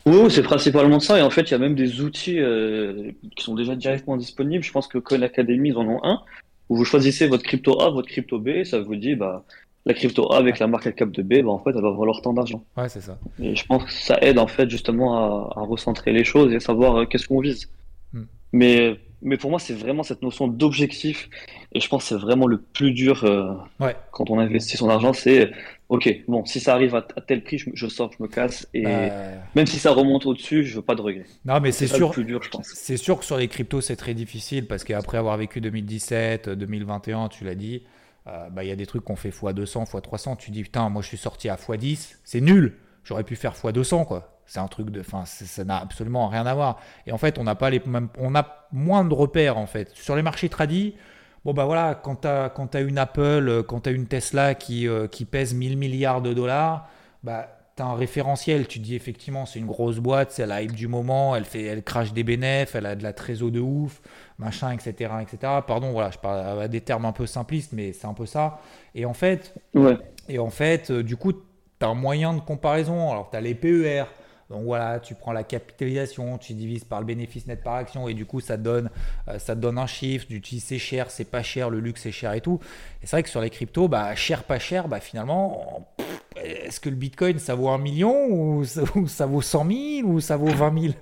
Oui, c'est principalement ça. Et en fait, il y a même des outils euh, qui sont déjà directement disponibles. Je pense que Coin Academy, ils en ont un, où vous choisissez votre crypto A, votre crypto B, ça vous dit, bah, la crypto A avec la market cap de B, bah, en fait, elle va valoir tant d'argent. Ouais, c'est ça. Et je pense que ça aide, en fait, justement, à, à recentrer les choses et savoir euh, qu'est-ce qu'on vise. Hmm. Mais, mais pour moi, c'est vraiment cette notion d'objectif. Et je pense que c'est vraiment le plus dur euh, Ouais. quand on investit son argent, c'est, OK, bon, si ça arrive à, à tel prix, je, je sors, je me casse. Et Bah, même si ça remonte au-dessus, je veux pas de regrets. non, mais c'est sûr. le plus dur, je pense. C'est sûr que sur les cryptos, c'est très difficile parce qu'après avoir vécu 2017, 2021, tu l'as dit, euh, bah, il y a des trucs qu'on fait x200, x300. Tu dis, putain, moi je suis sorti à x10, c'est nul. J'aurais pu faire x200, quoi. C'est un truc de. Enfin, ça n'a absolument rien à voir. Et en fait, on n'a pas les mêmes. On a moins de repères, en fait. Sur les marchés tradis, bon, bah voilà, quand tu as, as une Apple, euh, quand tu as une Tesla qui, euh, pèse 1000 milliards de dollars, bah. T'as un référentiel, tu dis effectivement c'est une grosse boîte, c'est la hype du moment, elle fait, elle crache des bénéfices, elle a de la trésor de ouf, machin, etc., etc. Pardon, voilà, je parle à des termes un peu simplistes, mais c'est un peu ça. Et en fait, Ouais. et en fait, euh, du coup, tu as un moyen de comparaison. Alors, tu as les PER. Donc voilà, tu prends la capitalisation, tu divises par le bénéfice net par action et du coup ça te donne, euh, ça donne un chiffre, tu dis c'est cher, c'est pas cher, le luxe c'est cher et tout. Et c'est vrai que sur les cryptos, bah, cher, pas cher, bah, finalement, est-ce que le bitcoin ça vaut un million ou ça, ou ça vaut 100 000 ou ça vaut 20 000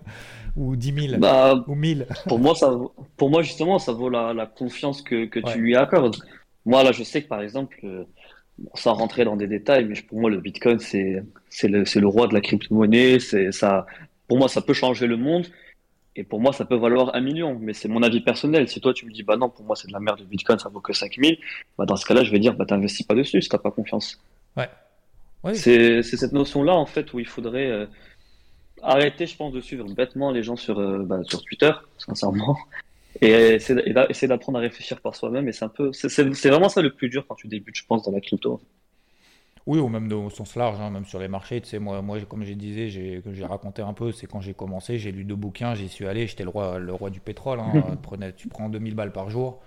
ou 10 000 Bah, ou 1000 pour moi, ça, pour moi, justement, ça vaut la, la confiance que, que Ouais. tu lui accordes. Moi, là, je sais que, par exemple, euh, sans rentrer dans des détails, mais pour moi, le Bitcoin, c'est, le, le roi de la crypto-monnaie. Ça, pour moi, ça peut changer le monde. Et pour moi, ça peut valoir un million. Mais c'est mon avis personnel. Si toi, tu me dis, bah non, pour moi, c'est de la merde, le Bitcoin, ça vaut que 5000, bah dans ce cas-là, je vais dire, bah t'investis pas dessus si t'as pas confiance. Ouais. C'est cette notion-là, en fait, où il faudrait, euh, arrêter, je pense, de suivre bêtement les gens sur, euh, bah, sur Twitter, sincèrement. Et essayer d'apprendre à réfléchir par soi-même. Et c'est un peu, c'est vraiment ça le plus dur quand tu débutes, je pense, dans la crypto. Oui, ou même au sens large, hein, même sur les marchés. Tu sais, moi, moi comme j'ai disais, j'ai, que j'ai raconté un peu, c'est quand j'ai commencé, j'ai lu deux bouquins, j'y suis allé, j'étais le roi, le roi du pétrole. Hein, [laughs] tu prends 2000 balles par jour.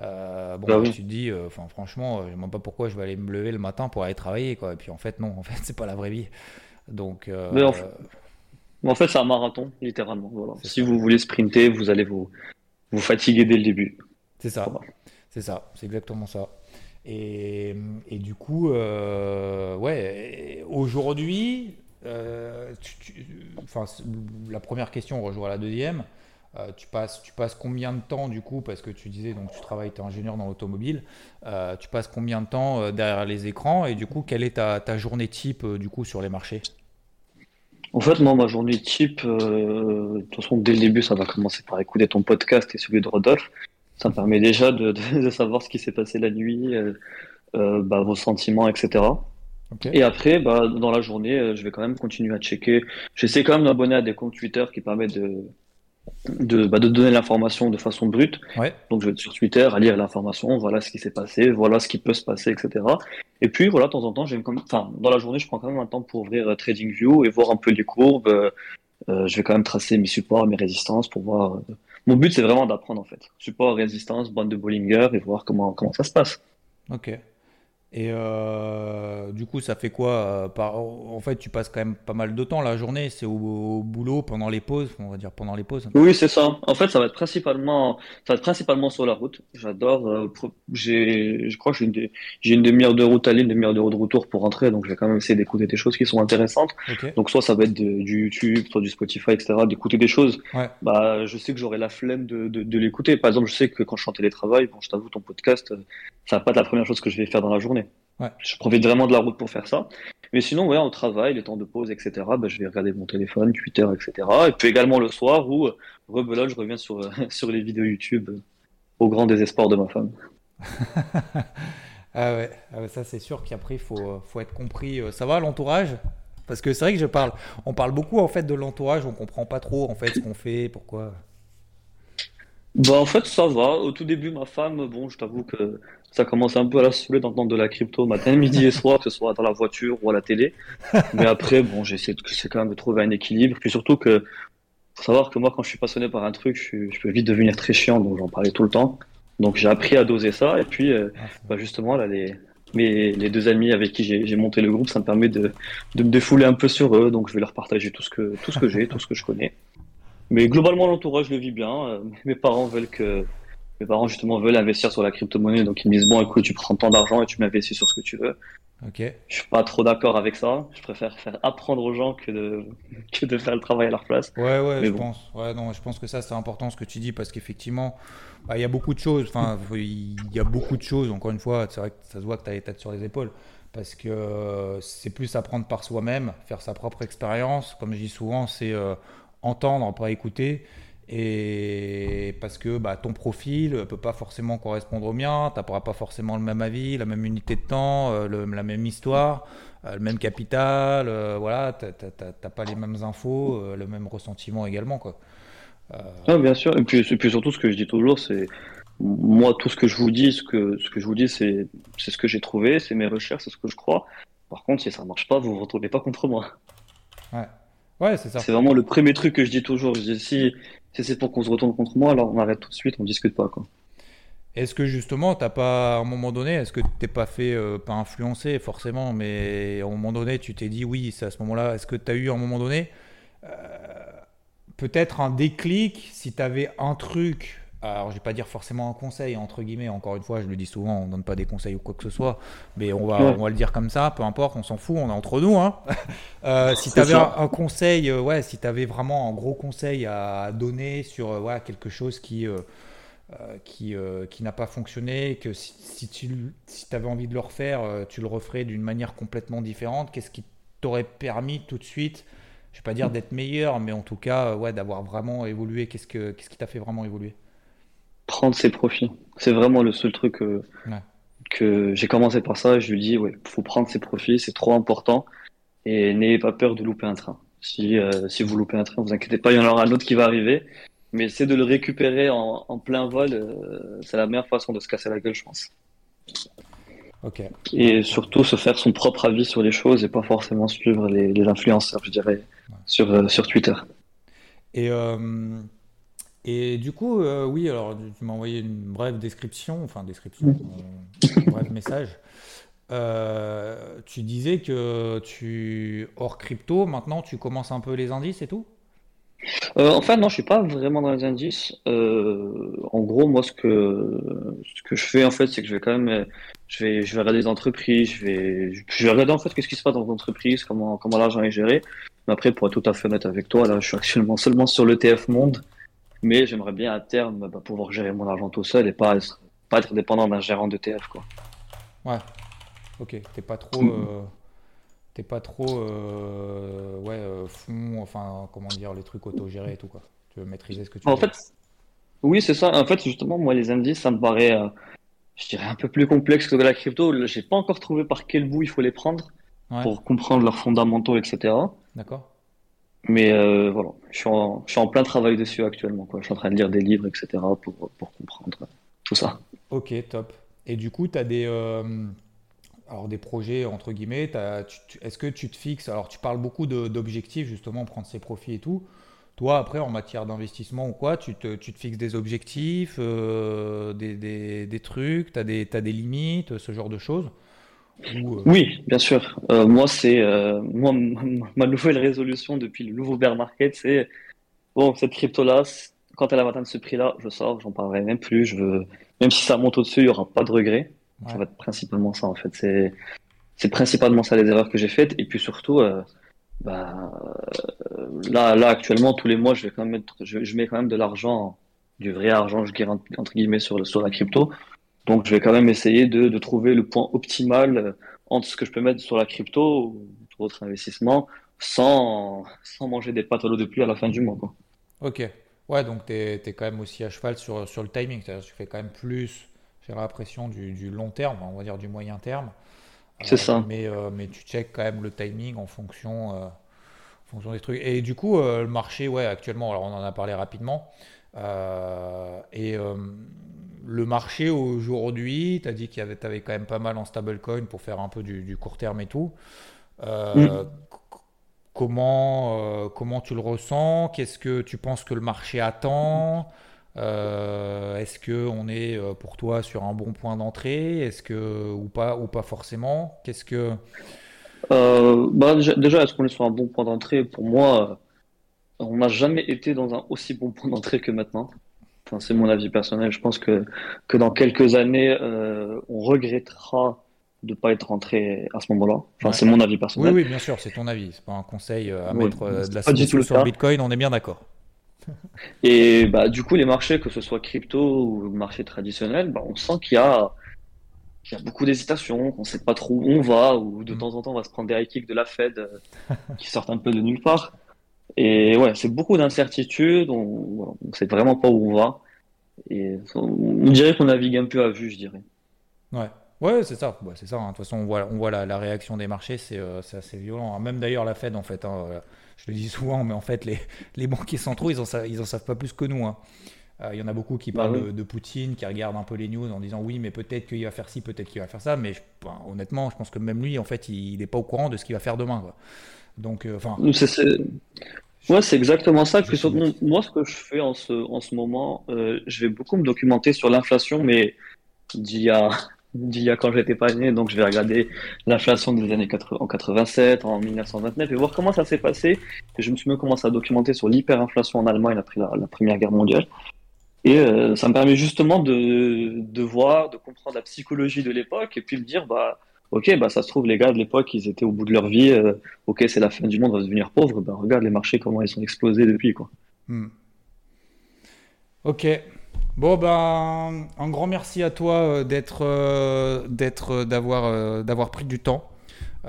Euh, bon, bah tu te dis, euh, franchement, je ne sais pas pourquoi je vais aller me lever le matin pour aller travailler, quoi. Et puis en fait, non, en fait, [laughs] c'est pas la vraie vie. Donc. Euh, Mais en, fait, c'est un marathon, littéralement. Voilà. Si vous voulez sprinter, vous allez vous, vous fatiguer dès le début. C'est ça. C'est ça. C'est exactement ça. Et, et du coup, ouais, aujourd'hui, enfin, la première question rejoint à la deuxième. Euh, tu, passes, tu passes combien de temps du coup, parce que tu disais donc tu travailles, tu es ingénieur dans l'automobile, euh, tu passes combien de temps euh, derrière les écrans? Et du coup quelle est ta, ta journée type du coup sur les marchés? En fait moi ma journée type, de toute façon dès le début ça va commencer par écouter ton podcast et celui de Rodolphe, ça me permet déjà de, de, [laughs] savoir ce qui s'est passé la nuit, bah, vos sentiments etc. Et après, bah, dans la journée, je vais quand même continuer à checker. J'essaie quand même d'abonner à des comptes Twitter qui permettent de, de, bah, de donner l'information de façon brute. Donc je vais être sur Twitter à lire l'information, voilà ce qui s'est passé, voilà ce qui peut se passer, etc. Et puis voilà, de temps en temps, j'aime comme, enfin, dans la journée, je prends quand même un temps pour ouvrir euh, TradingView et voir un peu les courbes. Euh, euh, je vais quand même tracer mes supports, mes résistances pour voir. Mon but, c'est vraiment d'apprendre en fait. Support, résistance, bande de Bollinger et voir comment, comment ça se passe. Ok. Et euh, du coup, ça fait quoi euh, par... En fait, tu passes quand même pas mal de temps la journée. C'est au, boulot pendant les pauses, on va dire pendant les pauses. Oui, c'est ça. En fait, ça va être principalement, ça va être principalement sur la route. J'adore. Euh, j'ai, je crois que j'ai une, demi-heure de route aller, une demi-heure de retour pour rentrer. Donc, je vais quand même essayer d'écouter des choses qui sont intéressantes. Donc, soit ça va être du YouTube, soit du Spotify, etc. D'écouter des choses. Bah, je sais que j'aurai la flemme de, de, de l'écouter. Par exemple, je sais que quand je suis en télétravail, bon, je t'avoue, ton podcast, ça va pas être la première chose que je vais faire dans la journée. Je profite vraiment de la route pour faire ça. Mais sinon, ouais, au travail, les temps de pause, etc., bah, je vais regarder mon téléphone, Twitter, etc. Et puis également le soir où, rebelote, je reviens sur, [laughs] sur les vidéos YouTube au grand désespoir de ma femme. [laughs] ah, ouais. ah ça c'est sûr qu'après, il faut, faut être compris. Ça va l'entourage? Parce que c'est vrai que je parle, on parle beaucoup en fait de l'entourage, on comprend pas trop en fait ce qu'on fait, pourquoi. Bah en fait ça va. Au tout début ma femme, bon je t'avoue que ça commence un peu à la saouler d'entendre de la crypto matin, [laughs] midi et soir, que ce soit dans la voiture ou à la télé. Mais après, bon, j'essaie de, quand même de trouver un équilibre. Puis surtout que, faut savoir que moi, quand je suis passionné par un truc, je, peux vite devenir très chiant, donc j'en parlais tout le temps. Donc j'ai appris à doser ça. Et puis, euh, ah, bah, justement, là, les, mes, les deux amis avec qui j'ai monté le groupe, ça me permet de, de me défouler un peu sur eux. Donc je vais leur partager tout ce que, tout ce que j'ai, tout ce que je connais. Mais globalement, l'entourage le vit bien. Euh, mes parents veulent que mes parents justement veulent investir sur la crypto-monnaie, donc ils me disent bon écoute, tu prends tant d'argent et tu m'investis sur ce que tu veux. Ok. Je suis pas trop d'accord avec ça. Je préfère faire apprendre aux gens que de [laughs] que de faire le travail à leur place. Ouais ouais, je pense. Ouais non, je pense que ça c'est important ce que tu dis parce qu'effectivement, bah, il y a beaucoup de choses. Enfin, il y a beaucoup de choses. Encore une fois, c'est vrai que ça se voit que tu as les têtes sur les épaules parce que euh, c'est plus apprendre par soi-même, faire sa propre expérience. Comme je dis souvent, c'est euh, entendre, pas écouter et parce que bah, ton profil ne peut pas forcément correspondre au mien, tu n'auras pas forcément le même avis, la même unité de temps, euh, la même histoire, euh, le même capital, euh, voilà, tu n'as pas les mêmes infos, le même ressentiment également. Quoi. Ah, bien sûr, et puis, puis, surtout ce que je dis toujours, c'est moi tout ce que je vous dis, ce que, ce que je vous dis, c'est ce que j'ai trouvé, c'est mes recherches, c'est ce que je crois. Par contre, si ça ne marche pas, vous ne vous retournez pas contre moi. Ouais. Ouais, c'est ça. C'est vraiment le premier truc que je dis toujours. Je dis, si, si c'est pour qu'on se retourne contre moi, alors on arrête tout de suite, on discute pas. Quoi. Est-ce que justement, t'as pas, à un moment donné, est-ce que t'es pas fait, euh, pas influencer forcément, mais à un moment donné, tu t'es dit oui, c'est à ce moment-là, est-ce que tu as eu à un moment donné euh, peut-être un déclic si tu avais un truc alors je vais pas dire forcément un conseil entre guillemets encore une fois je le dis souvent on donne pas des conseils ou quoi que ce soit mais on va on va le dire comme ça peu importe on s'en fout on est entre nous hein. [laughs] euh, si tu avais un, conseil euh, ouais si tu avais vraiment un gros conseil à donner sur euh, quelque chose qui qui, qui n'a pas fonctionné que si, si tu si avais envie de le refaire tu le referais d'une manière complètement différente qu'est-ce qui t'aurait permis tout de suite je vais pas dire d'être meilleur mais en tout cas ouais d'avoir vraiment évolué qu'est-ce que qu'est-ce qui t'a fait vraiment évoluer? Prendre ses profits. C'est vraiment le seul truc que, que j'ai commencé par ça. Je lui dis, ouais, faut prendre ses profits, c'est trop important. Et n'ayez pas peur de louper un train. Si, euh, si vous loupez un train, vous inquiétez pas, il y en aura un autre qui va arriver. Mais c'est de le récupérer en, en plein vol, euh, c'est la meilleure façon de se casser la gueule, je pense. Ok. Et surtout se faire son propre avis sur les choses et pas forcément suivre les, les influenceurs, je dirais, sur, euh, sur Twitter. Et, euh, et du coup, euh, oui, alors tu m'as envoyé une brève description, enfin description, un bref message. Euh, tu disais que tu, hors crypto, maintenant tu commences un peu les indices et tout? Euh, en fait, non, je suis pas vraiment dans les indices. Euh, en gros, moi, ce que ce que je fais, en fait, c'est que je vais quand même, je vais, je vais regarder les entreprises, je vais, je vais regarder en fait qu'est-ce qui se passe dans l'entreprise, comment comment l'argent est géré. Mais après, pour être tout à fait honnête avec toi, là, je suis actuellement seulement sur l'ETF Monde, mais j'aimerais bien à terme bah, pouvoir gérer mon argent tout seul et pas être, pas être dépendant d'un gérant d'ETF, quoi. Ouais, ok. T'es pas trop, euh, t'es pas trop, euh, ouais, euh, fond, enfin, comment dire, les trucs autogérés et tout quoi. Tu veux maîtriser ce que tu En fais. fait, oui, c'est ça. En fait, justement, moi, les indices, ça me paraît, euh, je dirais, un peu plus complexe que la crypto. J'ai pas encore trouvé par quel bout il faut les prendre. Ouais, pour comprendre leurs fondamentaux, etc. d'accord. Mais euh, voilà, je suis en, plein travail dessus actuellement. Je suis en train de lire des livres, etc. pour, comprendre tout ça. Ok, top. Et du coup, tu as des, euh, alors des projets, entre guillemets, est-ce que tu te fixes, alors tu parles beaucoup d'objectifs, justement, prendre ses profits et tout. Toi, après, en matière d'investissement ou quoi, tu te, fixes des objectifs, euh, des, trucs, tu as t'as des limites, ce genre de choses? Ou, euh, Oui, bien sûr. Euh, moi, c'est euh, moi [laughs] ma nouvelle résolution depuis le nouveau bear market, c'est bon, cette crypto-là, c- quand elle va atteindre ce prix-là, je sors, j'en parlerai même plus. Je veux, même si ça monte au-dessus, il y aura pas de regret. Ça ouais, va être principalement ça, en fait. C'est c'est principalement ça les erreurs que j'ai faites. Et puis surtout, euh, bah, là, là actuellement, tous les mois, je vais quand même mettre, je, je mets quand même de l'argent, du vrai argent, je entre entre guillemets sur le, sur la crypto. Donc, je vais quand même essayer de, de trouver le point optimal euh, entre ce que je peux mettre sur la crypto ou tout autre investissement sans, sans manger des pâtes à l'eau de pluie à la fin du mois, quoi. ok. Ouais, donc tu es, quand même aussi à cheval sur, sur le timing, c'est-à-dire tu fais quand même plus, j'ai l'impression, du, du long terme, on va dire du moyen terme. C'est Euh, ça. mais, euh, mais tu checkes quand même le timing en fonction, fonction des trucs. Et du coup, euh, le marché, ouais, actuellement, alors on en a parlé rapidement. Euh, et euh, le marché aujourd'hui, tu as dit qu'il y avait, t'avais quand même pas mal en stablecoin pour faire un peu du, du court terme et tout. Mm. comment, comment tu le ressens? Qu'est-ce que tu penses que le marché attend? Est-ce que on est pour toi sur un bon point d'entrée? Est-ce que ou pas ou pas forcément? Qu'est-ce que Euh, bah, déjà, est-ce qu'on est sur un bon point d'entrée? Pour moi, euh, on n'a jamais été dans un aussi bon point d'entrée que maintenant. Enfin, c'est mon avis personnel. Je pense que, que dans quelques années, euh, on regrettera de pas être rentré à ce moment-là. Enfin, Ouais. c'est mon avis personnel. oui, bien sûr, c'est ton avis. C'est pas un conseil à Oui, mettre euh, de la le sur. Bitcoin, on est bien d'accord. Et bah, du coup, les marchés, que ce soit crypto ou marché traditionnel, bah, on sent qu'il y a, qu'il y a beaucoup d'hésitation, qu'on sait pas trop où on va, ou de Mm. temps en temps, on va se prendre des high kicks de la Fed euh, [laughs] qui sortent un peu de nulle part. Et ouais, c'est beaucoup d'incertitudes, on, on sait vraiment pas où on va. Et on, dirait qu'on navigue un peu à vue, je dirais. Ouais, ouais, c'est ça. Ouais, c'est ça. hein. De toute façon, on voit, on voit la, la réaction des marchés, c'est euh, assez violent. hein. Même d'ailleurs la Fed, en fait, hein, euh, je le dis souvent, mais en fait, les, les banquiers centraux, ils en, sa- ils en savent pas plus que nous. Euh, Il y en a beaucoup qui Bah parlent oui. de, de Poutine, qui regardent un peu les news en disant oui, mais peut-être qu'il va faire ci, peut-être qu'il va faire ça. Mais je- ben, honnêtement, je pense que même lui, en fait, il n'est pas au courant de ce qu'il va faire demain. quoi. Donc, euh, enfin, ouais, c'est exactement ça. moi, ce que je fais en ce, en ce moment, euh, je vais beaucoup me documenter sur l'inflation, mais d'il y a, [laughs] d'il y a quand j'étais pas né. Donc, je vais regarder l'inflation des années 80, en 87, en 1929 et voir comment ça s'est passé. Et je me suis même commencé à documenter sur l'hyperinflation en Allemagne après la, la Première Guerre mondiale. Et euh, ça me permet justement de, de voir, de comprendre la psychologie de l'époque et puis me dire, bah, ok, bah, ça se trouve, les gars de l'époque, ils étaient au bout de leur vie. euh, ok, c'est la fin du monde, on va devenir pauvre. Bah, regarde les marchés, comment ils sont explosés depuis, quoi. hmm. Ok. Bon ben, un grand merci à toi euh, d'être, d'être, d'avoir, d'avoir pris du temps,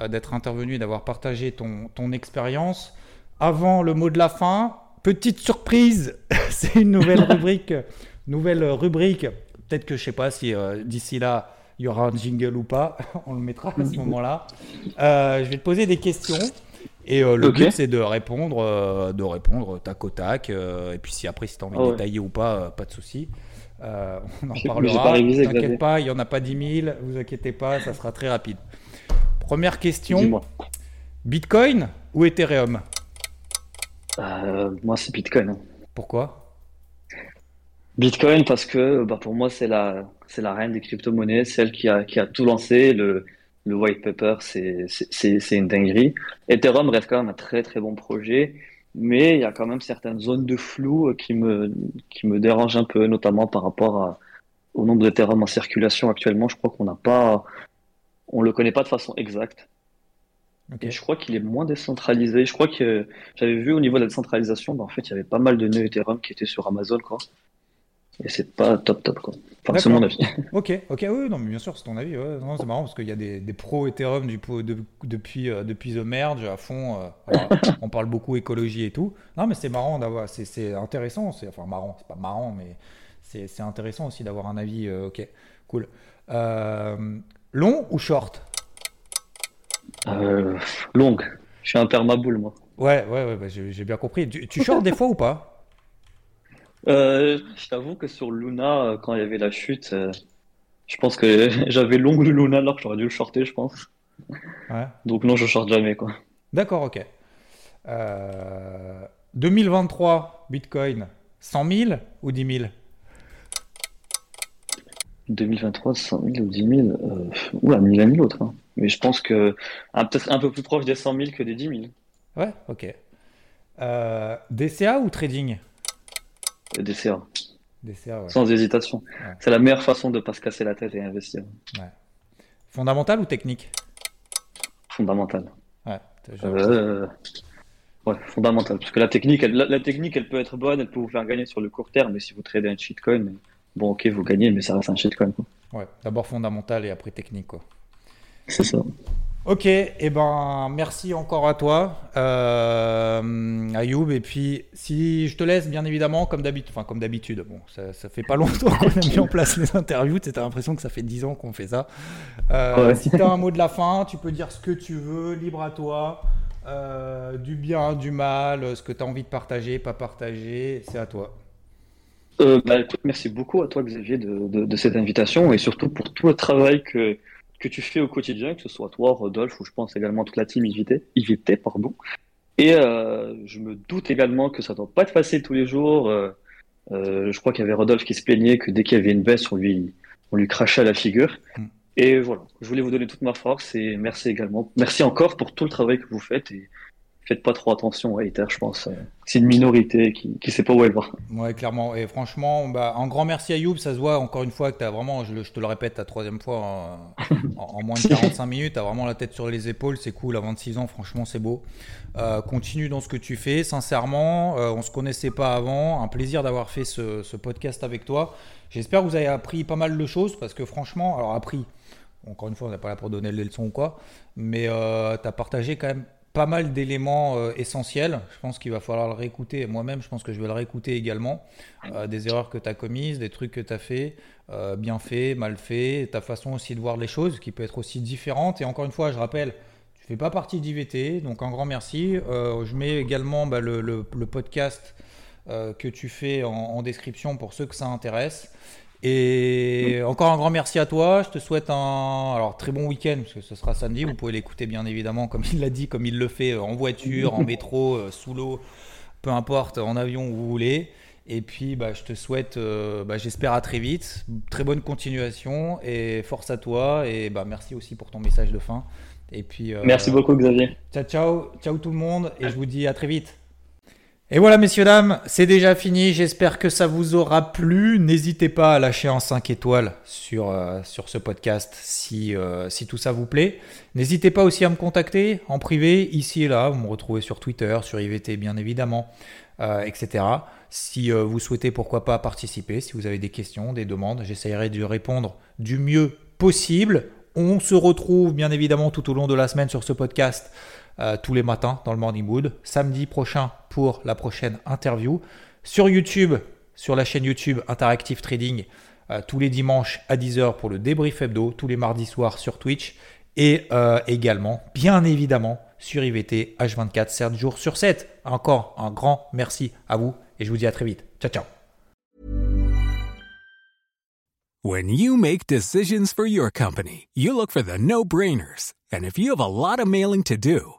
d'être intervenu et d'avoir partagé ton, ton expérience. Avant le mot de la fin, petite surprise, [laughs] c'est une nouvelle [laughs] rubrique, nouvelle rubrique. Peut-être que je sais pas si euh, d'ici là il y aura un jingle ou pas, [laughs] on le mettra à ce moment-là. Euh, je vais te poser des questions Et euh, le but, c'est de répondre, de répondre tac au tac. et puis, si après, si tu as envie Ah de ouais. détailler ou pas, pas de souci. On en parlera. révisé, T'inquiète pas, il n'y en a pas 10 000. Vous inquiétez pas, ça sera très rapide. Première question. Bitcoin ou Ethereum? Euh, moi, c'est Bitcoin. hein. Pourquoi? Bitcoin parce que bah, pour moi, c'est la, c'est la reine des crypto-monnaies, celle qui a, qui a tout lancé. Le, le white paper, c'est, c'est, c'est c'est une dinguerie. Ethereum reste quand même un très très bon projet, mais il y a quand même certaines zones de flou qui me, qui me dérangent un peu, notamment par rapport à, au nombre d'Ethereum en circulation actuellement. Je crois qu'on n'a pas, on le connaît pas de façon exacte. Et je crois qu'il est moins décentralisé. Je crois que j'avais vu au niveau de la décentralisation, bah, en fait, il y avait pas mal de nœuds Ethereum qui étaient sur Amazon, quoi. Et c'est pas top top, quoi. Enfin, c'est mon avis. [laughs] Ok, ok, oui, non, mais bien sûr, c'est ton avis. ouais. Non, c'est marrant parce qu'il y a des, des pros Ethereum du, po- de- depuis, euh, depuis The Merge à fond. euh, alors, [laughs] on parle beaucoup écologie et tout. Non, mais c'est marrant d'avoir, c'est, c'est intéressant. C'est, enfin, marrant, c'est pas marrant, mais c'est, c'est intéressant aussi d'avoir un avis. euh, ok, cool. Long ou short? Euh, longue. Je suis un permaboule, moi. Ouais, ouais, ouais, bah, j'ai, bien compris. Tu, tu short des fois ou pas? Euh, je t'avoue que sur Luna, euh, quand il y avait la chute, euh, je pense que [laughs] j'avais long le Luna alors que j'aurais dû le shorter, je pense. Ouais. Donc non, je short jamais, quoi. D'accord, ok. Euh, 2023, Bitcoin, 100 000 ou 10 000 2023, 100 000 ou 10 000, euh, oula, ni l'un ni l'autre. hein. Mais je pense que peut-être un peu plus proche des 100 000 que des 10 000. Ouais, ok. Euh, DCA ou trading? Et Des CA, DCA, ouais. sans hésitation. Ouais. C'est la meilleure façon de pas se casser la tête et investir. Fondamental ou technique? Fondamental. Ouais. Euh, ouais, fondamental. Parce que la technique, elle, la, la technique, elle peut être bonne, elle peut vous faire gagner sur le court terme, mais si vous tradez un shitcoin, bon, ok, vous gagnez, mais ça reste un shitcoin. quoi. Ouais, d'abord fondamental et après technique, quoi. C'est ça. Ok, et eh ben merci encore à toi, euh, Ayoub. Et puis si je te laisse, bien évidemment, comme d'habitude, enfin comme d'habitude, bon, ça, ça fait pas longtemps qu'on a mis en place les interviews. Tu as l'impression que ça fait 10 ans qu'on fait ça. Euh, Ouais. Si tu as un mot de la fin, tu peux dire ce que tu veux, libre à toi, euh, du bien, du mal, ce que tu as envie de partager, pas partager, c'est à toi. Euh, bah, écoute, merci beaucoup à toi, Xavier, de, de, de cette invitation et surtout pour tout le travail que, que tu fais au quotidien, que ce soit toi, Rodolphe, ou je pense également toute la team IVT, IVT pardon. Et euh, je me doute également que ça doit pas être facile tous les jours. Euh, euh, je crois qu'il y avait Rodolphe qui se plaignait que dès qu'il y avait une baisse, on lui, on lui crachait à la figure. Mm. Et voilà, je voulais vous donner toute ma force et merci également. Merci encore pour tout le travail que vous faites et faites pas trop attention aux haters, je pense. Euh, C'est une minorité qui, qui sait pas où elle va. Ouais, clairement. Et franchement, bah, un grand merci à Youb. Ça se voit encore une fois que tu as vraiment, je, te le répète la troisième fois, euh, en, en moins de [laughs] 45 minutes, tu as vraiment la tête sur les épaules. C'est cool, à 26 ans, franchement, c'est beau. Euh, continue dans ce que tu fais. Sincèrement, euh, on se connaissait pas avant. Un plaisir d'avoir fait ce, ce podcast avec toi. J'espère que vous avez appris pas mal de choses parce que franchement, alors appris, encore une fois, on n'est pas là pour donner les leçons ou quoi, mais euh, tu as partagé quand même pas mal d'éléments euh, essentiels. Je pense qu'il va falloir le réécouter. Moi-même, je pense que je vais le réécouter également. Euh, des erreurs que tu as commises, des trucs que tu as fait, euh, bien fait, mal fait, ta façon aussi de voir les choses qui peut être aussi différente. Et encore une fois, je rappelle, tu fais pas partie d'IVT, donc un grand merci. Je mets également bah, le, le- le podcast que tu fais en, en description pour ceux que ça intéresse. Et encore un grand merci à toi. Je te souhaite un alors très bon week-end parce que ce sera samedi. Vous pouvez l'écouter bien évidemment comme il l'a dit, comme il le fait euh, en voiture, en métro, euh, sous l'eau, peu importe, en avion où vous voulez. Et puis bah, je te souhaite, euh, bah, j'espère à très vite, très bonne continuation et force à toi. Et bah, merci aussi pour ton message de fin. Et puis euh, Merci beaucoup, Xavier. Ciao, ciao, ciao tout le monde et je vous dis à très vite. Et voilà, messieurs, dames, c'est déjà fini. J'espère que ça vous aura plu. N'hésitez pas à lâcher un 5 étoiles sur, euh, sur ce podcast si, euh, si tout ça vous plaît. N'hésitez pas aussi à me contacter en privé, ici et là. Vous me retrouvez sur Twitter, sur IVT, bien évidemment, euh, etc. Si vous souhaitez, pourquoi pas, participer, si vous avez des questions, des demandes, j'essaierai de répondre du mieux possible. On se retrouve bien évidemment tout au long de la semaine sur ce podcast euh, tous les matins dans le Morning Mood. Samedi prochain pour la prochaine interview. Sur YouTube, sur la chaîne YouTube Interactive Trading, euh, tous les dimanches à 10h pour le débrief hebdo, tous les mardis soirs sur Twitch. Et euh, également, bien évidemment, sur IVT H24 7 jours sur 7. Encore un grand merci à vous et je vous dis à très vite. Ciao ciao. When you make decisions for your company, you look for the no-brainers. And if you have a lot of mailing to do,